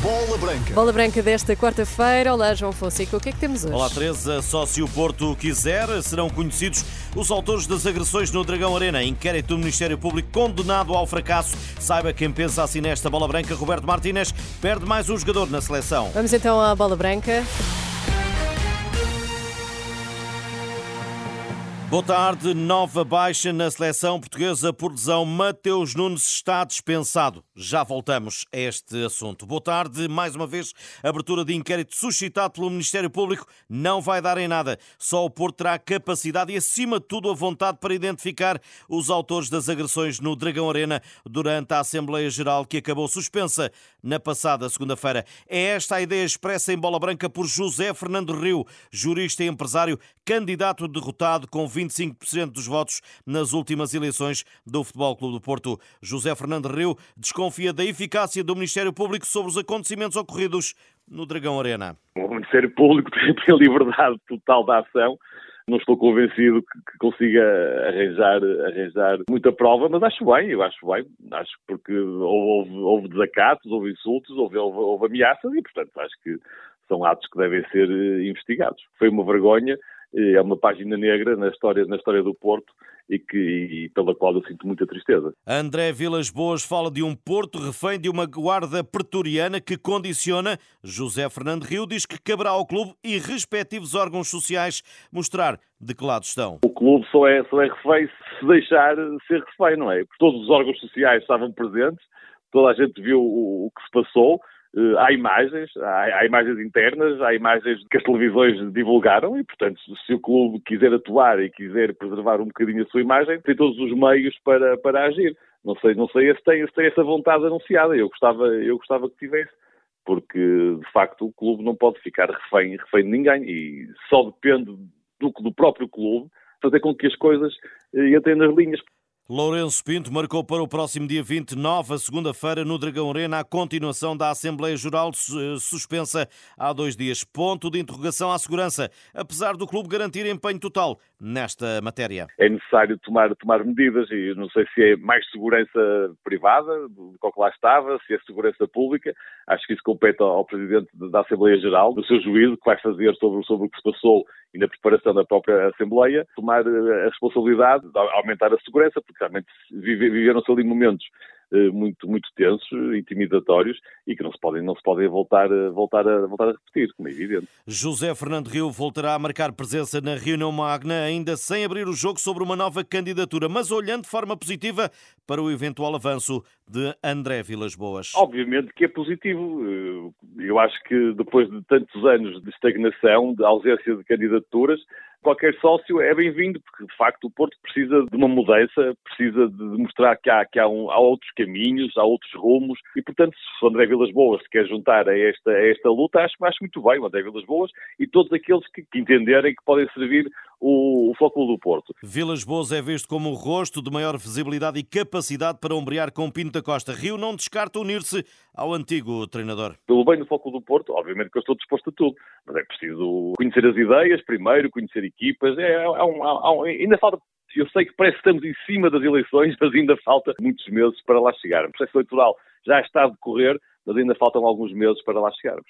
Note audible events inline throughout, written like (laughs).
Bola Branca. Bola Branca desta quarta-feira. Olá, João Fonseca. O que é que temos hoje? Olá, Teresa. Só se o Porto quiser, serão conhecidos os autores das agressões no Dragão Arena. Inquérito do Ministério Público condenado ao fracasso. Saiba quem pensa assim nesta Bola Branca. Roberto Martínez perde mais um jogador na seleção. Vamos então à Bola Branca. Boa tarde. Nova baixa na seleção portuguesa por lesão. Mateus Nunes está dispensado. Já voltamos a este assunto. Boa tarde. Mais uma vez, abertura de inquérito suscitado pelo Ministério Público não vai dar em nada. Só o Porto terá capacidade e, acima de tudo, a vontade para identificar os autores das agressões no Dragão Arena durante a Assembleia Geral que acabou suspensa na passada segunda-feira. É esta a ideia expressa em bola branca por José Fernando Rio, jurista e empresário, candidato derrotado com 25% dos votos nas últimas eleições do Futebol Clube do Porto. José Fernando Rio desconfia da eficácia do Ministério Público sobre os acontecimentos ocorridos no Dragão Arena. O Ministério Público (laughs) tem liberdade total da ação. Não estou convencido que, que, consiga arranjar, arranjar muita prova, mas acho bem, eu acho bem. Acho porque houve, houve desacatos, houve insultos, houve, houve, houve ameaças e, portanto, acho que são atos que devem ser eh, investigados. Foi uma vergonha é uma página negra na história, na história do Porto e, que, e pela qual eu sinto muita tristeza. André Vilas Boas fala de um Porto refém de uma guarda pretoriana que condiciona. José Fernando Rio diz que caberá ao clube e respectivos órgãos sociais mostrar de que lado estão. O clube só é, só é refém se deixar ser refém, não é? Porque todos os órgãos sociais estavam presentes, toda a gente viu o, o que se passou há imagens, há, há, imagens internas, há imagens que as televisões divulgaram e, portanto, se o clube quiser atuar e quiser preservar um bocadinho a sua imagem, tem todos os meios para, para agir. Não sei, não sei se tem, se tem essa vontade anunciada. Eu gostava, eu gostava que tivesse, porque de facto o clube não pode ficar refém, refém de ninguém e só depende do, do próprio clube fazer com que as coisas eh, entrem nas linhas. Lourenço Pinto marcou para o próximo dia 29, a segunda-feira, no Dragão Arena, a continuação da Assembleia Geral eh, suspensa há dois dias. Ponto de interrogação à segurança, apesar do clube garantir empenho total nesta matéria. É necessário tomar, tomar medidas e não sei se é mais segurança privada, do que lá estava, se é segurança pública. Acho que isso compete ao Presidente da Assembleia Geral, do seu juízo, que vai fazer sobre, sobre o que se passou e na preparação da própria Assembleia, tomar eh, a responsabilidade de aumentar a segurança, porque realmente viveram-se ali momentos muito, muito tensos, intimidatórios e que não se podem, não se podem voltar, voltar, a, voltar a repetir, como é evidente. José Fernando Rio voltará a marcar presença na reunião magna, ainda sem abrir o jogo sobre uma nova candidatura, mas olhando de forma positiva para o eventual avanço de André Vilas Boas. Obviamente que é positivo. Eh, eu acho que depois de tantos anos de estagnação, de ausência de candidaturas, qualquer sócio é bem-vindo, porque de facto o Porto precisa de uma mudança, precisa de mostrar que há, que há, um, há outros caminhos, há outros rumos, e portanto, se o André Vilas Boas se quer juntar a esta, a esta luta, acho, acho muito bem o André Vilas Boas e todos aqueles que, que entenderem que podem servir o, o do Porto. Vilas Boas é visto como o rosto de maior visibilidade e capacidade para ombrear com Pinto da Costa. Rio não descarta unir-se ao antigo treinador. Pelo bem do Foco do Porto, obviamente que eu estou disposto a tudo, mas é preciso conhecer as ideias primeiro, conhecer equipas, é, é, é um, um, ainda falta eu sei que parece que estamos em cima das eleições, mas ainda falta muitos meses para lá chegarmos. O processo eleitoral já está a decorrer, mas ainda faltam alguns meses para lá chegarmos.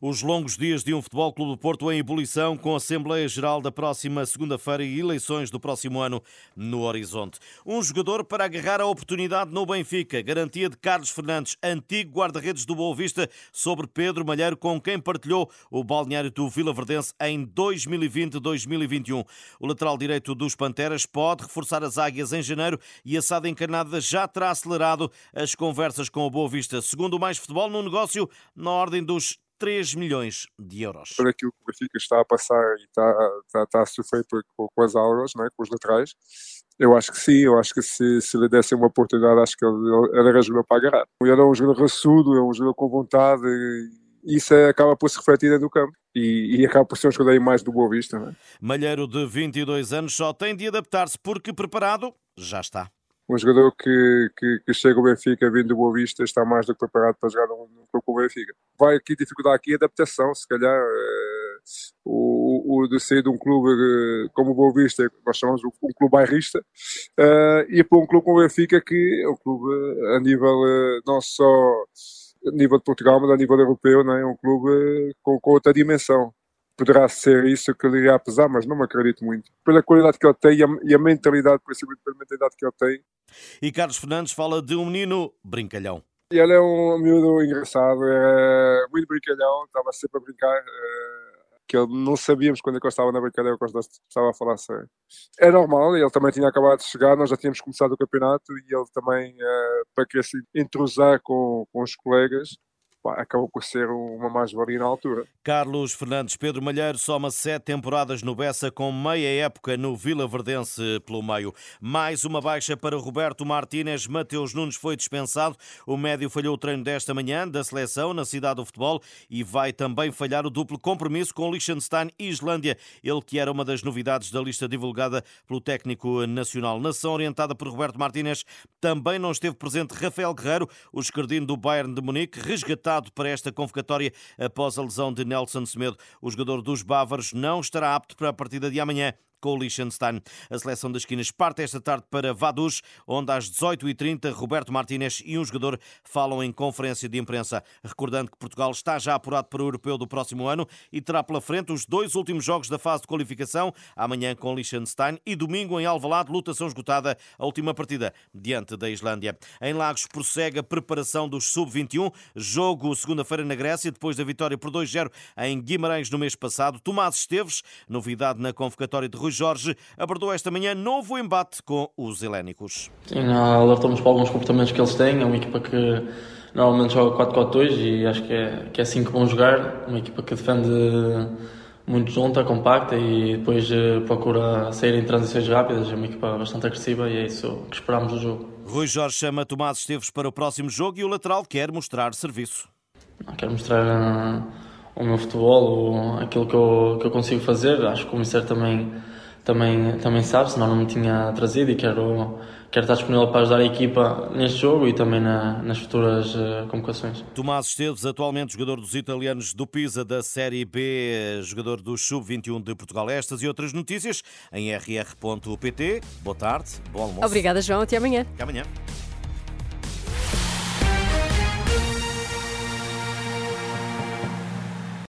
Os longos dias de um Futebol Clube do Porto em ebulição, com a Assembleia Geral da próxima segunda-feira e eleições do próximo ano no horizonte. Um jogador para agarrar a oportunidade no Benfica, garantia de Carlos Fernandes, antigo guarda-redes do Boa Vista, sobre Pedro Malheiro, com quem partilhou o balneário do Vila Verdense em 2020-2021. O lateral direito dos Panteras pode reforçar as águias em janeiro e a Sada Encarnada já terá acelerado as conversas com o Boa Vista. Segundo o Mais Futebol, no negócio na ordem dos 3 milhões de euros. Por aquilo que o Benfica está a passar e está, está, está a sofrer com, com as aulas, não é? com os laterais, eu acho que sim, eu acho que se, se lhe dessem uma oportunidade, acho que ele, ele era jogador para agarrar. Ele é um jogador raçudo, é um jogador com vontade, e isso é, acaba por se refletir no campo. E, e, acaba por ser um jogador mais do Boa Vista. Não é? Malheiro, de 22 anos, só tem de adaptar-se porque preparado já está um jogador que, que, que, chega ao Benfica vindo do Boa Vista está mais do que preparado para jogar no, clube com o Benfica. Vai aqui dificuldade aqui a adaptação, se calhar uh, o, o, de sair de um clube como o Boa Vista, nós chamamos um clube bairrista, e para um clube como o Benfica, que é um clube a nível não só a nível de Portugal, mas a nível europeu, não é? um clube com, com outra dimensão poderá ser isso que lhe irá pesar, mas não me acredito muito. Pela qualidade que ele tem e a, e a mentalidade, principalmente pela mentalidade que ele tem. E Carlos Fernandes fala de um menino brincalhão. E ele é um miúdo engraçado, é muito brincalhão, estava sempre a brincar. É, que ele não sabíamos quando é que eu estava na brincadeira, quando estava a falar sério. É normal, ele também tinha acabado de chegar, nós já tínhamos começado o campeonato e ele também, é, para querer se entrosar com, com os colegas, acabou por ser uma mais-valia na altura. Carlos Fernandes Pedro Malheiro soma sete temporadas no Bessa com meia época no Vila Verdense pelo meio. Mais uma baixa para Roberto Martínez. Mateus Nunes foi dispensado. O médio falhou o treino desta manhã da seleção na cidade do futebol e vai também falhar o duplo compromisso com Liechtenstein e Islândia. Ele que era uma das novidades da lista divulgada pelo técnico nacional. Nação orientada por Roberto Martínez também não esteve presente Rafael Guerreiro, o esquerdino do Bayern de Munique, resgatado para esta convocatória após a lesão de Nelson Semedo. O jogador dos Bávaros não estará apto para a partida de amanhã com o Liechtenstein. A seleção das esquinas parte esta tarde para Vaduz, onde às 18h30 Roberto Martínez e um jogador falam em conferência de imprensa, recordando que Portugal está já apurado para o Europeu do próximo ano e terá pela frente os dois últimos jogos da fase de qualificação, amanhã com Liechtenstein e domingo em Alvalade, lutação esgotada, a última partida diante da Islândia. Em Lagos prossegue a preparação dos sub-21, jogo segunda-feira na Grécia, depois da vitória por 2-0 em Guimarães no mês passado. Tomás Esteves, novidade na convocatória de Rui Jorge abordou esta manhã novo embate com os helénicos. Sim, alertamos para alguns comportamentos que eles têm. É uma equipa que normalmente joga 4-4-2 e acho que é, que é assim que vão jogar. Uma equipa que defende muito junta, compacta e depois eh, procura sair em transições rápidas. É uma equipa bastante agressiva e é isso que esperamos do jogo. Rui Jorge chama Tomás Esteves para o próximo jogo e o lateral quer mostrar serviço. Quer mostrar uh, o meu futebol, aquilo que eu, que eu consigo fazer. Acho que o Mister também também, também sabe, senão não me tinha trazido e quero, quero estar disponível para ajudar a equipa neste jogo e também na, nas futuras uh, convocações. Tomás Esteves, atualmente jogador dos italianos do Pisa da Série B, jogador do Sub-21 de Portugal. Estas e outras notícias em rr.pt. Boa tarde, bom almoço. Obrigada, João. Até amanhã. Até amanhã.